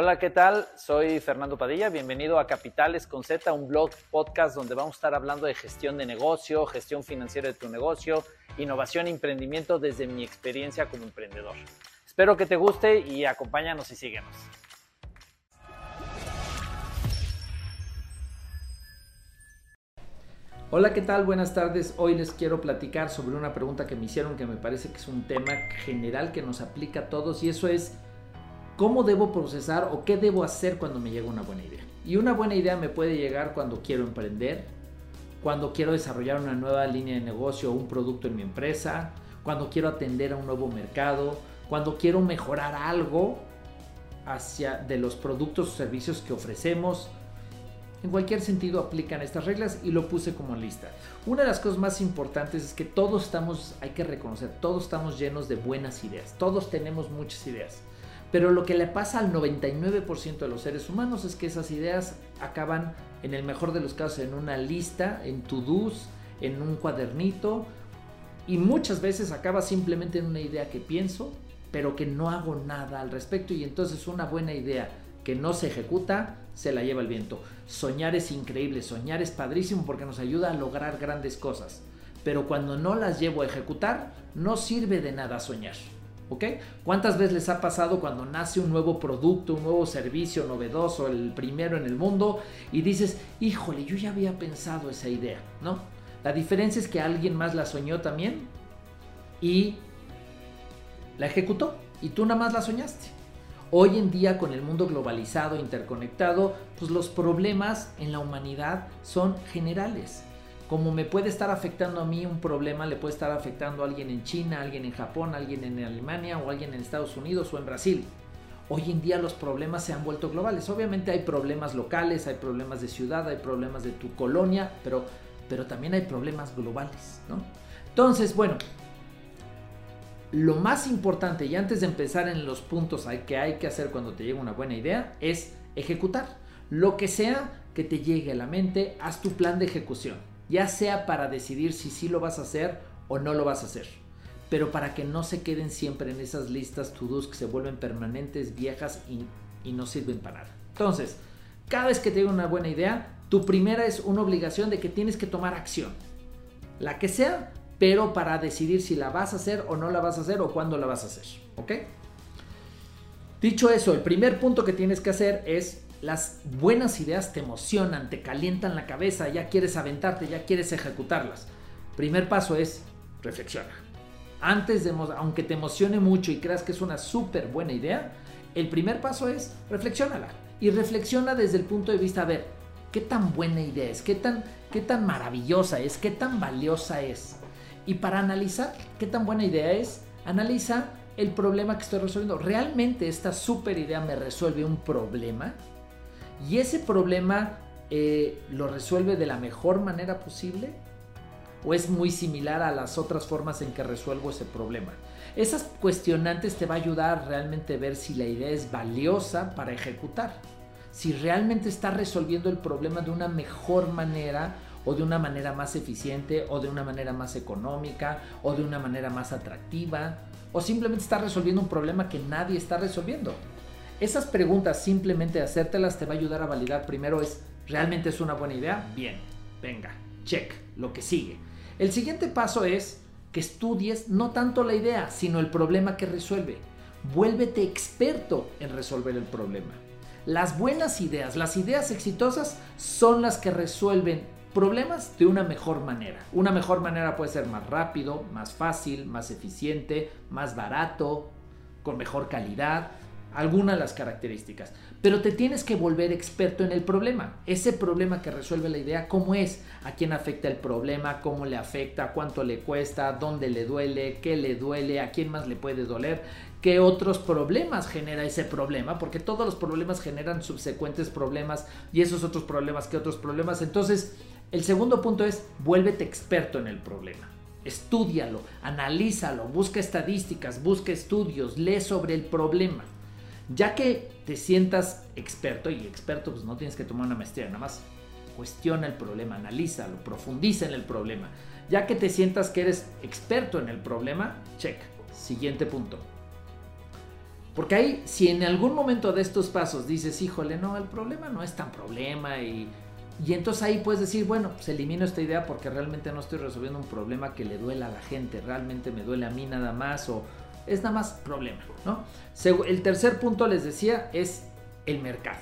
Hola, ¿qué tal? Soy Fernando Padilla. Bienvenido a Capitales con Z, un blog podcast donde vamos a estar hablando de gestión de negocio, gestión financiera de tu negocio, innovación e emprendimiento desde mi experiencia como emprendedor. Espero que te guste y acompáñanos y síguenos. Hola, ¿qué tal? Buenas tardes. Hoy les quiero platicar sobre una pregunta que me hicieron que me parece que es un tema general que nos aplica a todos y eso es cómo debo procesar o qué debo hacer cuando me llega una buena idea. Y una buena idea me puede llegar cuando quiero emprender, cuando quiero desarrollar una nueva línea de negocio o un producto en mi empresa, cuando quiero atender a un nuevo mercado, cuando quiero mejorar algo hacia de los productos o servicios que ofrecemos. En cualquier sentido aplican estas reglas y lo puse como lista. Una de las cosas más importantes es que todos estamos, hay que reconocer, todos estamos llenos de buenas ideas. Todos tenemos muchas ideas. Pero lo que le pasa al 99% de los seres humanos es que esas ideas acaban, en el mejor de los casos, en una lista, en to-dos, en un cuadernito, y muchas veces acaba simplemente en una idea que pienso, pero que no hago nada al respecto, y entonces una buena idea que no se ejecuta, se la lleva el viento. Soñar es increíble, soñar es padrísimo porque nos ayuda a lograr grandes cosas, pero cuando no las llevo a ejecutar, no sirve de nada soñar. ¿Ok? ¿Cuántas veces les ha pasado cuando nace un nuevo producto, un nuevo servicio novedoso, el primero en el mundo, y dices, híjole, yo ya había pensado esa idea, ¿no? La diferencia es que alguien más la soñó también y la ejecutó, y tú nada más la soñaste. Hoy en día con el mundo globalizado, interconectado, pues los problemas en la humanidad son generales como me puede estar afectando a mí un problema, le puede estar afectando a alguien en China, a alguien en Japón, a alguien en Alemania o a alguien en Estados Unidos o en Brasil. Hoy en día los problemas se han vuelto globales. Obviamente hay problemas locales, hay problemas de ciudad, hay problemas de tu colonia, pero, pero también hay problemas globales, ¿no? Entonces, bueno, lo más importante y antes de empezar en los puntos que hay que hacer cuando te llega una buena idea es ejecutar. Lo que sea que te llegue a la mente, haz tu plan de ejecución ya sea para decidir si sí lo vas a hacer o no lo vas a hacer, pero para que no se queden siempre en esas listas to-dos que se vuelven permanentes, viejas y, no sirven para nada. Entonces, cada vez que te una buena idea, tu primera es una obligación de que tienes que tomar acción, la que sea, pero para decidir si la vas a hacer o no la vas a hacer o cuándo la vas a hacer, ¿ok? Dicho eso, el primer punto que tienes que hacer es las buenas ideas te emocionan, te calientan la cabeza, ya quieres aventarte, ya quieres ejecutarlas. Primer paso es reflexiona. Antes de, aunque te emocione mucho y creas que es una súper buena idea, el primer paso es reflexionala. Y reflexiona desde el punto de vista, a ver, ¿qué tan buena idea es? ¿Qué tan, qué tan maravillosa es? ¿Qué tan valiosa es? Y para analizar qué tan buena idea es, analiza el problema que estoy resolviendo. ¿Realmente esta súper idea me resuelve un problema? Y ese problema eh, lo resuelve de la mejor manera posible o es muy similar a las otras formas en que resuelvo ese problema. Esas cuestionantes te va a ayudar realmente a ver si la idea es valiosa para ejecutar, si realmente está resolviendo el problema de una mejor manera o de una manera más eficiente o de una manera más económica o de una manera más atractiva o simplemente está resolviendo un problema que nadie está resolviendo. Esas preguntas, simplemente hacértelas te va a ayudar a validar primero es, ¿realmente es una buena idea? Bien, venga, check, lo que sigue. El siguiente paso es que estudies no tanto la idea, sino el problema que resuelve. Vuélvete experto en resolver el problema. Las buenas ideas, las ideas exitosas son las que resuelven problemas de una mejor manera. Una mejor manera puede ser más rápido, más fácil, más eficiente, más barato, con mejor calidad algunas de las características. Pero te tienes que volver experto en el problema. Ese problema que resuelve la idea, cómo es, a quién afecta el problema, cómo le afecta, cuánto le cuesta, dónde le duele, qué le duele, a quién más le puede doler, qué otros problemas genera ese problema, porque todos los problemas generan subsecuentes problemas y esos otros problemas, qué otros problemas. Entonces, el segundo punto es, vuélvete experto en el problema. Estúdialo, analízalo, busca estadísticas, busca estudios, lee sobre el problema. Ya que te sientas experto, y experto pues no tienes que tomar una maestría, nada más cuestiona el problema, analízalo, profundiza en el problema. Ya que te sientas que eres experto en el problema, check. Siguiente punto. Porque ahí, si en algún momento de estos pasos dices, híjole, no, el problema no es tan problema y, y entonces ahí puedes decir, bueno, pues elimino esta idea porque realmente no estoy resolviendo un problema que le duela a la gente, realmente me duele a mí nada más o es nada más problema, ¿no? El tercer punto les decía es el mercado.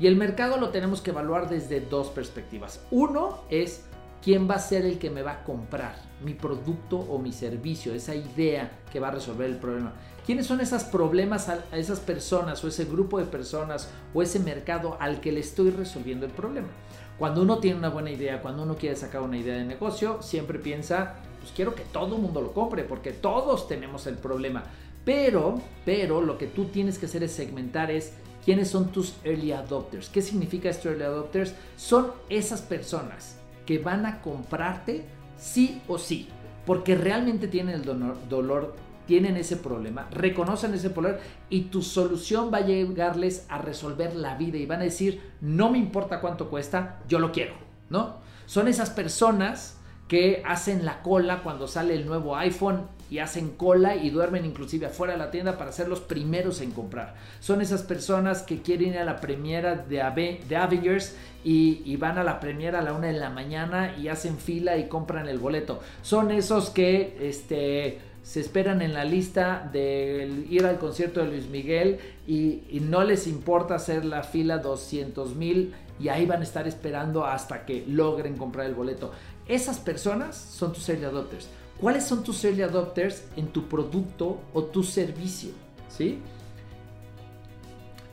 Y el mercado lo tenemos que evaluar desde dos perspectivas. Uno es quién va a ser el que me va a comprar mi producto o mi servicio, esa idea que va a resolver el problema. ¿Quiénes son esos problemas esas personas o ese grupo de personas o ese mercado al que le estoy resolviendo el problema? Cuando uno tiene una buena idea, cuando uno quiere sacar una idea de negocio, siempre piensa, pues quiero que todo el mundo lo compre porque todos tenemos el problema. Pero, pero lo que tú tienes que hacer es segmentar es quiénes son tus early adopters. ¿Qué significa esto early adopters? Son esas personas que van a comprarte sí o sí, porque realmente tienen el dolor, tienen ese problema, reconocen ese problema y tu solución va a llegarles a resolver la vida y van a decir, no me importa cuánto cuesta, yo lo quiero, ¿no? Son esas personas que hacen la cola cuando sale el nuevo iPhone y hacen cola y duermen inclusive afuera de la tienda para ser los primeros en comprar. Son esas personas que quieren ir a la premiera de, de Avengers y, van a la premiera a la una de la mañana y hacen fila y compran el boleto. Son esos que este, se esperan en la lista de ir al concierto de Luis Miguel y, no les importa hacer la fila 200 mil y ahí van a estar esperando hasta que logren comprar el boleto. Esas personas son tus early adopters. ¿Cuáles son tus early adopters en tu producto o tu servicio? ¿Sí?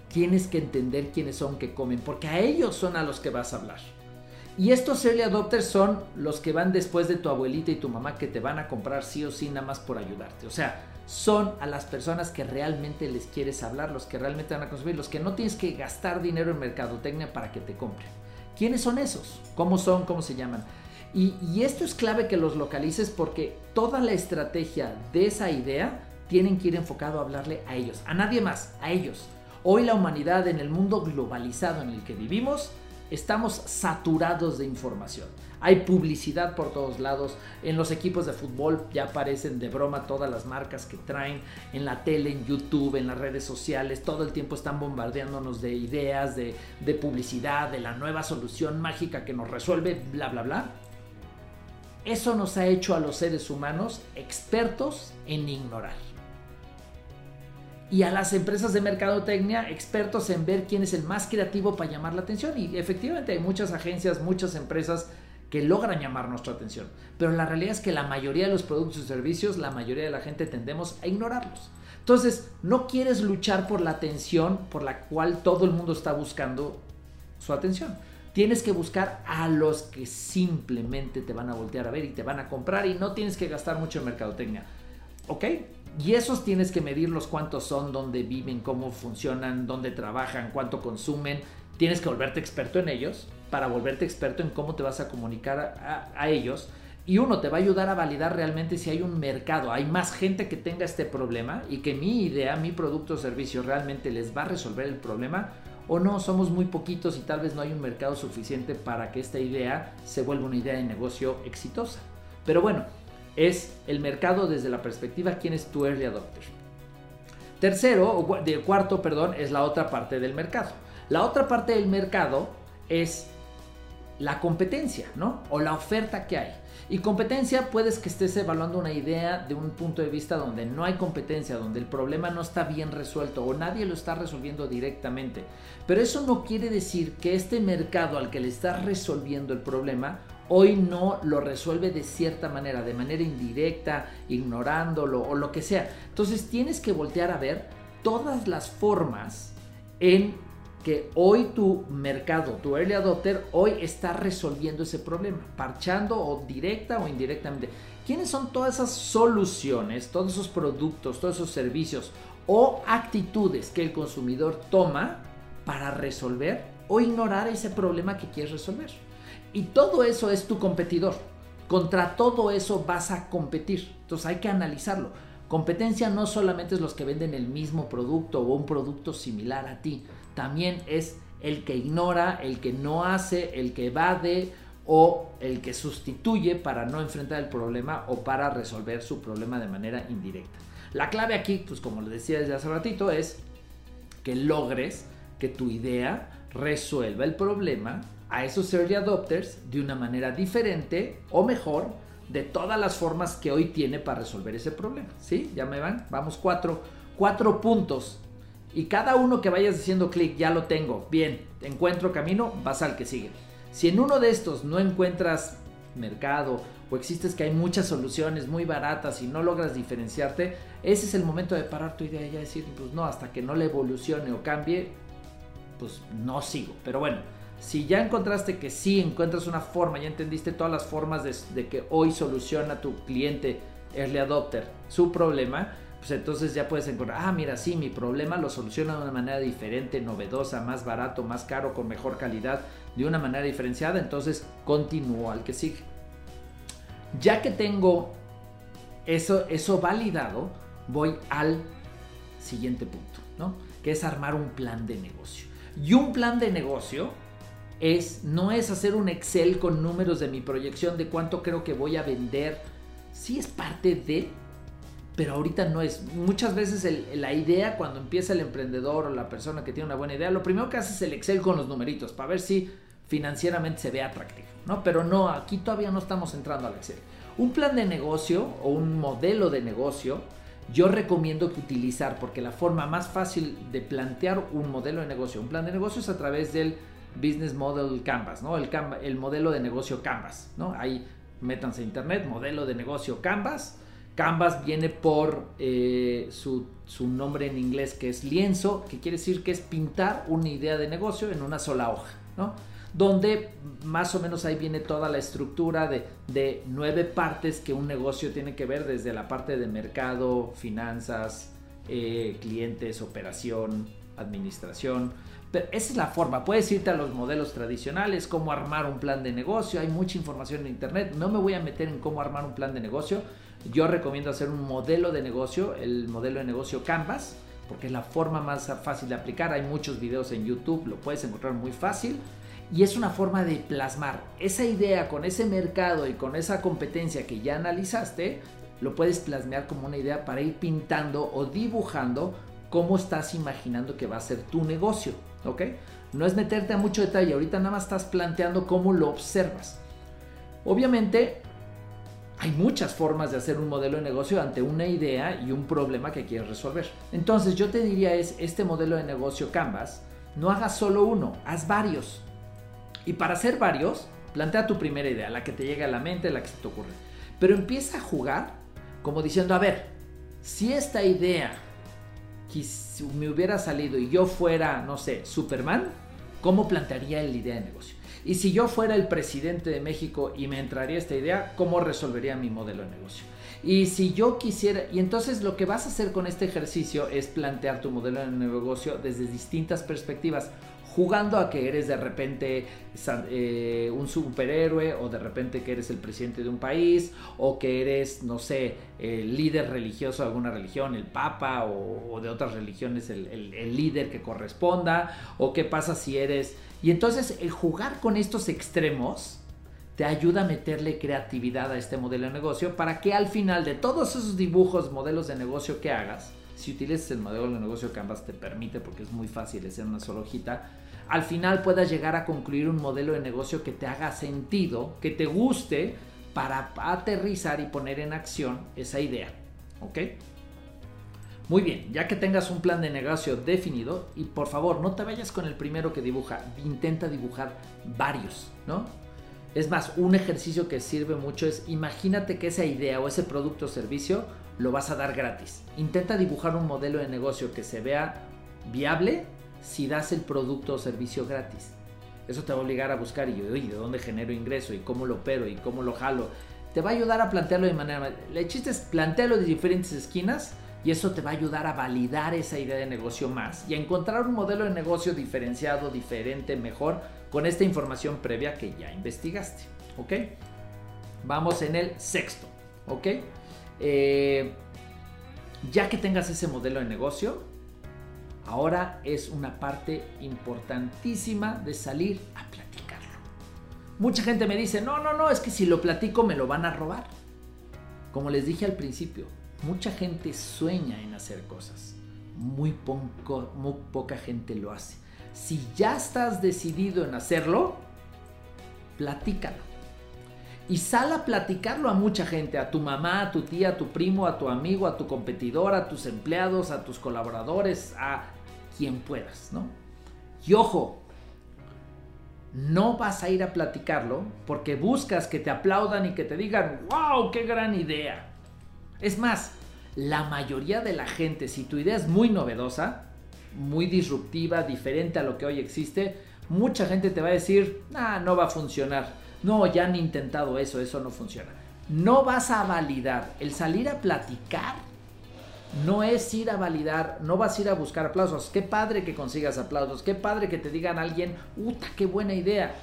Tienes que entender quiénes son que comen, porque a ellos son a los que vas a hablar. Y estos early adopters son los que van después de tu abuelita y tu mamá que te van a comprar sí o sí nada más por ayudarte. O sea, son a las personas que realmente les quieres hablar, los que realmente van a consumir, los que no tienes que gastar dinero en mercadotecnia para que te compren. ¿Quiénes son esos? ¿Cómo son? ¿Cómo se llaman? Y, esto es clave que los localices porque toda la estrategia de esa idea tienen que ir enfocado a hablarle a ellos, a nadie más, a ellos. Hoy la humanidad en el mundo globalizado en el que vivimos, estamos saturados de información. Hay publicidad por todos lados. En los equipos de fútbol ya aparecen de broma todas las marcas que traen. En la tele, en YouTube, en las redes sociales. Todo el tiempo están bombardeándonos de ideas, de, de publicidad, de la nueva solución mágica que nos resuelve, bla, bla, bla. Eso nos ha hecho a los seres humanos expertos en ignorar. Y a las empresas de mercadotecnia expertos en ver quién es el más creativo para llamar la atención. Y efectivamente hay muchas agencias, muchas empresas que logran llamar nuestra atención. Pero la realidad es que la mayoría de los productos y servicios, la mayoría de la gente tendemos a ignorarlos. Entonces, no quieres luchar por la atención por la cual todo el mundo está buscando su atención. Tienes que buscar a los que simplemente te van a voltear a ver y te van a comprar y no tienes que gastar mucho en mercadotecnia. ¿Ok? Y esos tienes que medirlos cuántos son, dónde viven, cómo funcionan, dónde trabajan, cuánto consumen. Tienes que volverte experto en ellos para volverte experto en cómo te vas a comunicar a, ellos. Y uno te va a ayudar a validar realmente si hay un mercado, hay más gente que tenga este problema y que mi idea, mi producto o servicio realmente les va a resolver el problema o no, somos muy poquitos y tal vez no hay un mercado suficiente para que esta idea se vuelva una idea de negocio exitosa. Pero bueno, es el mercado desde la perspectiva quién es tu early adopter. Tercero, o cuarto, perdón, es la otra parte del mercado. La otra parte del mercado es la competencia, ¿no? O la oferta que hay. Y competencia puedes que estés evaluando una idea de un punto de vista donde no hay competencia, donde el problema no está bien resuelto o nadie lo está resolviendo directamente. Pero eso no quiere decir que este mercado al que le estás resolviendo el problema hoy no lo resuelve de cierta manera, de manera indirecta, ignorándolo o lo que sea. Entonces tienes que voltear a ver todas las formas en que hoy tu mercado, tu early adopter, hoy está resolviendo ese problema, parchando o directa o indirectamente. ¿Quiénes son todas esas soluciones, todos esos productos, todos esos servicios o actitudes que el consumidor toma para resolver o ignorar ese problema que quieres resolver? Y todo eso es tu competidor. Contra todo eso vas a competir. Entonces hay que analizarlo. Competencia no solamente es los que venden el mismo producto o un producto similar a ti, también es el que ignora, el que no hace, el que evade o el que sustituye para no enfrentar el problema o para resolver su problema de manera indirecta. La clave aquí, pues como les decía desde hace ratito, es que logres que tu idea resuelva el problema a esos early adopters de una manera diferente o mejor de todas las formas que hoy tiene para resolver ese problema. ¿Sí? ¿Ya me van? Vamos, cuatro, cuatro puntos. Y cada uno que vayas diciendo clic, ya lo tengo. Bien, encuentro camino, vas al que sigue. Si en uno de estos no encuentras mercado o existes que hay muchas soluciones muy baratas y no logras diferenciarte, ese es el momento de parar tu idea y ya decir, pues no, hasta que no le evolucione o cambie, pues no sigo. Pero bueno, si ya encontraste que sí encuentras una forma, ya entendiste todas las formas de, que hoy soluciona tu cliente early adopter su problema, pues entonces ya puedes encontrar, ah, mira, sí, mi problema lo soluciona de una manera diferente, novedosa, más barato, más caro, con mejor calidad, de una manera diferenciada, entonces continúo al que sigue. Ya que tengo eso, eso validado, voy al siguiente punto, ¿no? Que es armar un plan de negocio. Y un plan de negocio no es hacer un Excel con números de mi proyección de cuánto creo que voy a vender. Sí es parte de, pero ahorita no es. Muchas veces la idea cuando empieza el emprendedor o la persona que tiene una buena idea, lo primero que hace es el Excel con los numeritos para ver si financieramente se ve atractivo, ¿no? Pero no, aquí todavía no estamos entrando al Excel. Un plan de negocio o un modelo de negocio yo recomiendo que utilizar porque la forma más fácil de plantear un modelo de negocio, un plan de negocio es a través del Business Model Canvas, ¿no? El, el modelo de negocio Canvas, ¿no? Ahí métanse a internet, modelo de negocio Canvas. Canvas viene por eh, su, su, nombre en inglés que es lienzo, que quiere decir que es pintar una idea de negocio en una sola hoja, ¿no? Donde más o menos ahí viene toda la estructura de, de nueve partes que un negocio tiene que ver desde la parte de mercado, finanzas, eh, clientes, operación, administración esa es la forma. Puedes irte a los modelos tradicionales, cómo armar un plan de negocio. Hay mucha información en internet. No me voy a meter en cómo armar un plan de negocio. Yo recomiendo hacer un modelo de negocio, el modelo de negocio Canvas, porque es la forma más fácil de aplicar. Hay muchos videos en YouTube, lo puedes encontrar muy fácil. Y es una forma de plasmar esa idea con ese mercado y con esa competencia que ya analizaste, lo puedes plasmar como una idea para ir pintando o dibujando cómo estás imaginando que va a ser tu negocio. ¿Ok? No es meterte a mucho detalle, ahorita nada más estás planteando cómo lo observas. Obviamente, hay muchas formas de hacer un modelo de negocio ante una idea y un problema que quieres resolver. Entonces, yo te diría es, este modelo de negocio Canvas, no hagas solo uno, haz varios. Y para hacer varios, plantea tu primera idea, la que te llega a la mente, la que se te ocurre. Pero empieza a jugar como diciendo, a ver, si esta idea si me hubiera salido y yo fuera, no sé, Superman, ¿cómo plantearía la idea de negocio? Y si yo fuera el presidente de México y me entraría esta idea, ¿cómo resolvería mi modelo de negocio? Y si yo quisiera, y entonces lo que vas a hacer con este ejercicio es plantear tu modelo de negocio desde distintas perspectivas jugando a que eres de repente eh, un superhéroe o de repente que eres el presidente de un país o que eres, no sé, el líder religioso de alguna religión, el papa o, de otras religiones, el, el, líder que corresponda o qué pasa si eres... Y entonces el jugar con estos extremos te ayuda a meterle creatividad a este modelo de negocio para que al final de todos esos dibujos, modelos de negocio que hagas, si utilizas el modelo de negocio Canvas te permite porque es muy fácil hacer una sola hojita, al final puedas llegar a concluir un modelo de negocio que te haga sentido, que te guste para aterrizar y poner en acción esa idea. ¿Ok? Muy bien, ya que tengas un plan de negocio definido, y por favor no te vayas con el primero que dibuja, intenta dibujar varios, ¿no? Es más, un ejercicio que sirve mucho es imagínate que esa idea o ese producto o servicio lo vas a dar gratis. Intenta dibujar un modelo de negocio que se vea viable si das el producto o servicio gratis. Eso te va a obligar a buscar y ¿de dónde genero ingreso? ¿Y cómo lo opero? ¿Y cómo lo jalo? Te va a ayudar a plantearlo de manera... El chiste es plantearlo de diferentes esquinas y eso te va a ayudar a validar esa idea de negocio más y a encontrar un modelo de negocio diferenciado, diferente, mejor con esta información previa que ya investigaste. ¿Ok? Vamos en el sexto. ¿Ok? Eh, ya que tengas ese modelo de negocio, Ahora es una parte importantísima de salir a platicarlo. Mucha gente me dice, no, no, no, es que si lo platico me lo van a robar. Como les dije al principio, Mucha gente sueña en hacer cosas. Muy, poco, muy poca gente lo hace. Si ya estás decidido en hacerlo, platícalo. Y sal a platicarlo a mucha gente, a tu mamá, a tu tía, a tu primo, a tu amigo, a tu competidor, a tus empleados, a tus colaboradores, a quien puedas, ¿no? Y ojo, no vas a ir a platicarlo porque buscas que te aplaudan y que te digan, wow, qué gran idea. Es más, la mayoría de la gente, si tu idea es muy novedosa, muy disruptiva, diferente a lo que hoy existe, mucha gente te va a decir, ah, no va a funcionar. No, ya han intentado eso, eso no funciona. No vas a validar. El salir a platicar no es ir a validar, no vas a ir a buscar aplausos. Qué padre que consigas aplausos, qué padre que te digan a alguien, ¡uta, qué buena idea!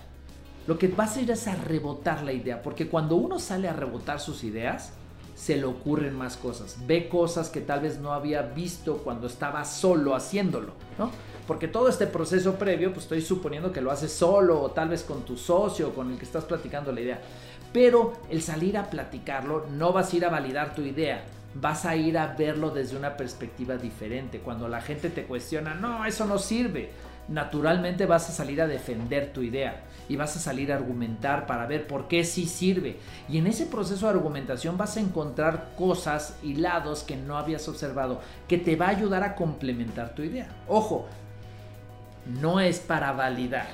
Lo que vas a ir es a rebotar la idea, porque cuando uno sale a rebotar sus ideas, se le ocurren más cosas. Ve cosas que tal vez no había visto cuando estaba solo haciéndolo, ¿no? Porque todo este proceso previo, pues estoy suponiendo que lo haces solo o tal vez con tu socio con el que estás platicando la idea. Pero el salir a platicarlo, no vas a ir a validar tu idea, vas a ir a verlo desde una perspectiva diferente. Cuando la gente te cuestiona, no, eso no sirve, naturalmente vas a salir a defender tu idea y vas a salir a argumentar para ver por qué sí sirve. Y en ese proceso de argumentación vas a encontrar cosas y lados que no habías observado que te va a ayudar a complementar tu idea. Ojo, no es para validar.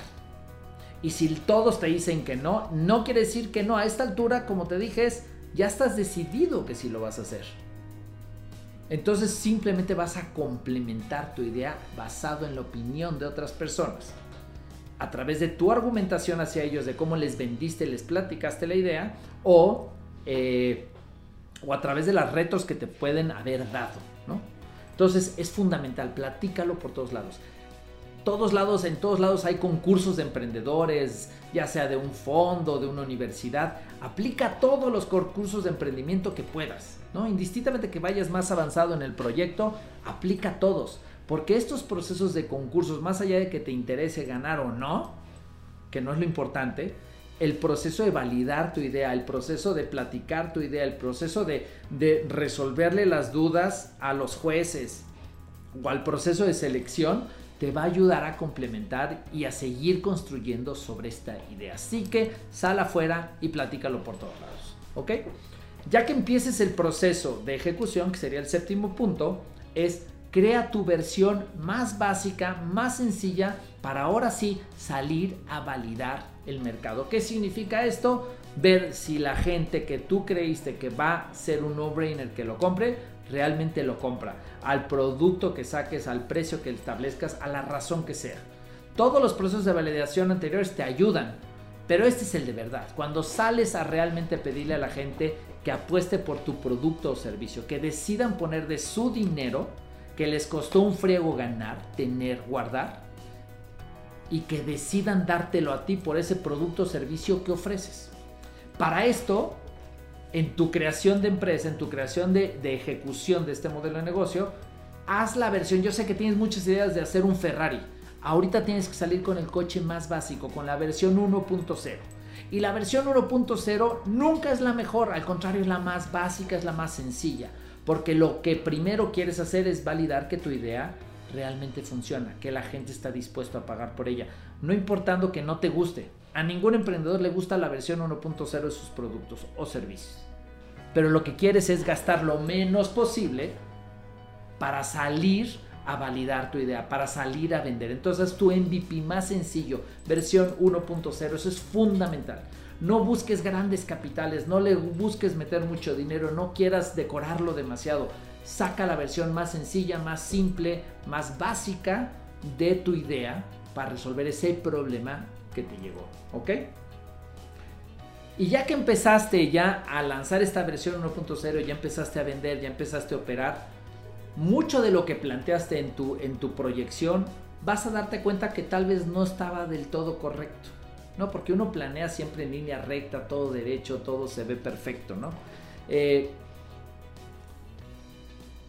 Y si todos te dicen que no, no quiere decir que no. A esta altura, como te dije, es, ya estás decidido que sí lo vas a hacer. Entonces simplemente vas a complementar tu idea basado en la opinión de otras personas. A través de tu argumentación hacia ellos, de cómo les vendiste, les platicaste la idea, o, eh, o a través de los retos que te pueden haber dado. ¿no? Entonces es fundamental, platícalo por todos lados todos lados, en todos lados hay concursos de emprendedores, ya sea de un fondo, de una universidad. Aplica todos los concursos de emprendimiento que puedas, ¿no? Indistintamente que vayas más avanzado en el proyecto, aplica todos. Porque estos procesos de concursos, más allá de que te interese ganar o no, que no es lo importante, el proceso de validar tu idea, el proceso de platicar tu idea, el proceso de, de resolverle las dudas a los jueces o al proceso de selección, te va a ayudar a complementar y a seguir construyendo sobre esta idea. Así que sal afuera y platícalo por todos lados. ¿Ok? Ya que empieces el proceso de ejecución, que sería el séptimo punto, es crea tu versión más básica, más sencilla, para ahora sí salir a validar el mercado. ¿Qué significa esto? Ver si la gente que tú creíste que va a ser un no-brainer que lo compre, realmente lo compra, al producto que saques, al precio que establezcas, a la razón que sea. Todos los procesos de validación anteriores te ayudan, pero este es el de verdad. Cuando sales a realmente pedirle a la gente que apueste por tu producto o servicio, que decidan poner de su dinero, que les costó un friego ganar, tener, guardar, y que decidan dártelo a ti por ese producto o servicio que ofreces. Para esto en tu creación de empresa, en tu creación de, ejecución de este modelo de negocio, haz la versión. Yo sé que tienes muchas ideas de hacer un Ferrari. Ahorita tienes que salir con el coche más básico, con la versión 1.0. Y la versión 1.0 nunca es la mejor, al contrario es la más básica, es la más sencilla. Porque lo que primero quieres hacer es validar que tu idea realmente funciona, que la gente está dispuesto a pagar por ella. No importando que no te guste, a ningún emprendedor le gusta la versión 1.0 de sus productos o servicios. Pero lo que quieres es gastar lo menos posible para salir a validar tu idea, para salir a vender. Entonces tu MVP más sencillo, versión 1.0, eso es fundamental. No busques grandes capitales, no le busques meter mucho dinero, no quieras decorarlo demasiado. Saca la versión más sencilla, más simple, más básica de tu idea para resolver ese problema te llegó, ¿ok? Y ya que empezaste ya a lanzar esta versión 1.0, ya empezaste a vender, ya empezaste a operar, mucho de lo que planteaste en tu, en tu proyección, vas a darte cuenta que tal vez no estaba del todo correcto, ¿no? Porque uno planea siempre en línea recta, todo derecho, todo se ve perfecto, ¿no? Eh,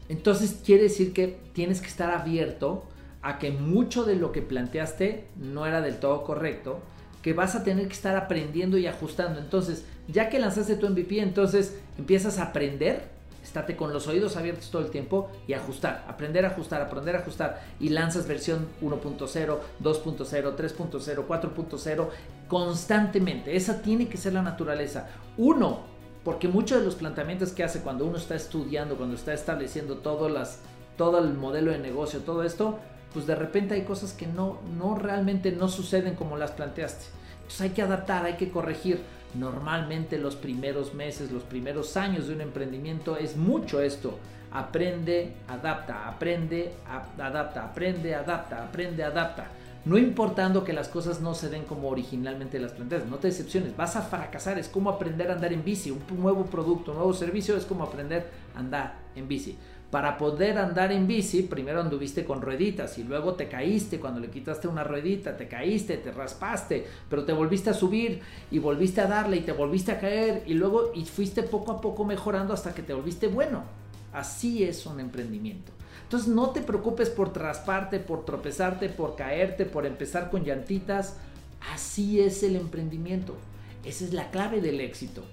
entonces quiere decir que tienes que estar abierto a que mucho de lo que planteaste no era del todo correcto, que vas a tener que estar aprendiendo y ajustando. Entonces, ya que lanzaste tu MVP, entonces empiezas a aprender estate con los oídos abiertos todo el tiempo y ajustar, aprender a ajustar, aprender a ajustar y lanzas versión 1.0, 2.0, 3.0, 4.0 constantemente. Esa tiene que ser la naturaleza. Uno, porque muchos de los planteamientos que hace cuando uno está estudiando, cuando está estableciendo todo, el modelo de negocio, todo esto, pues de repente hay cosas que no, no realmente no suceden como las planteaste. Entonces hay que adaptar, hay que corregir. Normalmente los primeros meses, los primeros años de un emprendimiento es mucho esto. Aprende, adapta, aprende, adapta, aprende, adapta, aprende, adapta. No importando que las cosas no se den como originalmente las planteas, no te decepciones, vas a fracasar, es como aprender a andar en bici, un nuevo producto, un nuevo servicio es como aprender a andar en bici. Para poder andar en bici, primero anduviste con rueditas y luego te caíste cuando le quitaste una ruedita, te caíste, te raspaste, pero te volviste a subir y volviste a darle y te volviste a caer y luego y fuiste poco a poco mejorando hasta que te volviste bueno. Así es un emprendimiento. Entonces no te preocupes por trasparte, por tropezarte, por caerte, por empezar con llantitas. Así es el emprendimiento. Esa es la clave del éxito.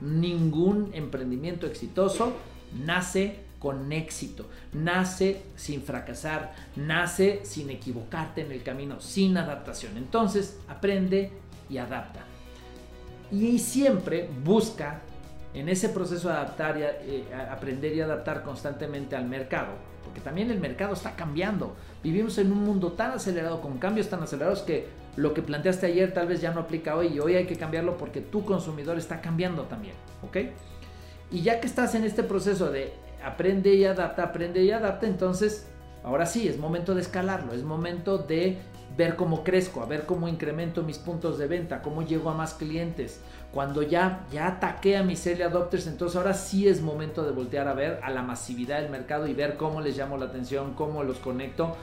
Ningún emprendimiento exitoso nace con éxito, nace sin fracasar, nace sin equivocarte en el camino, sin adaptación. Entonces, aprende y adapta. Y siempre busca en ese proceso de adaptar y, eh, aprender y adaptar constantemente al mercado, porque también el mercado está cambiando. Vivimos en un mundo tan acelerado, con cambios tan acelerados que lo que planteaste ayer tal vez ya no aplica hoy y hoy hay que cambiarlo porque tu consumidor está cambiando también, ¿ok? Y ya que estás en este proceso de aprende y adapta, aprende y adapta, entonces ahora sí, es momento de escalarlo, es momento de ver cómo crezco, a ver cómo incremento mis puntos de venta, cómo llego a más clientes. Cuando ya, ya ataqué a mis early adopters, entonces ahora sí es momento de voltear a ver a la masividad del mercado y ver cómo les llamo la atención, cómo los conecto.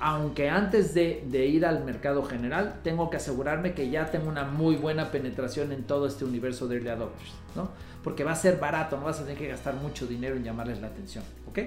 Aunque antes de, ir al mercado general, tengo que asegurarme que ya tengo una muy buena penetración en todo este universo de early adopters, ¿no? porque va a ser barato, no vas a tener que gastar mucho dinero en llamarles la atención, ¿ok?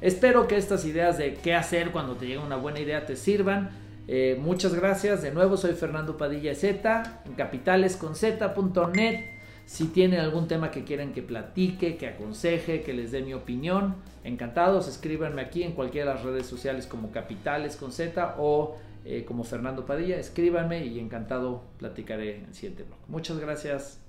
Espero que estas ideas de qué hacer cuando te llega una buena idea te sirvan. Eh, muchas gracias. De nuevo, soy Fernando Padilla Z en capitalesconz.net. Si tienen algún tema que quieran que platique, que aconseje, que les dé mi opinión, encantados. Escríbanme aquí en cualquiera de las redes sociales como Capitales con Z o eh, como Fernando Padilla. Escríbanme y encantado platicaré en el siguiente blog. Muchas gracias.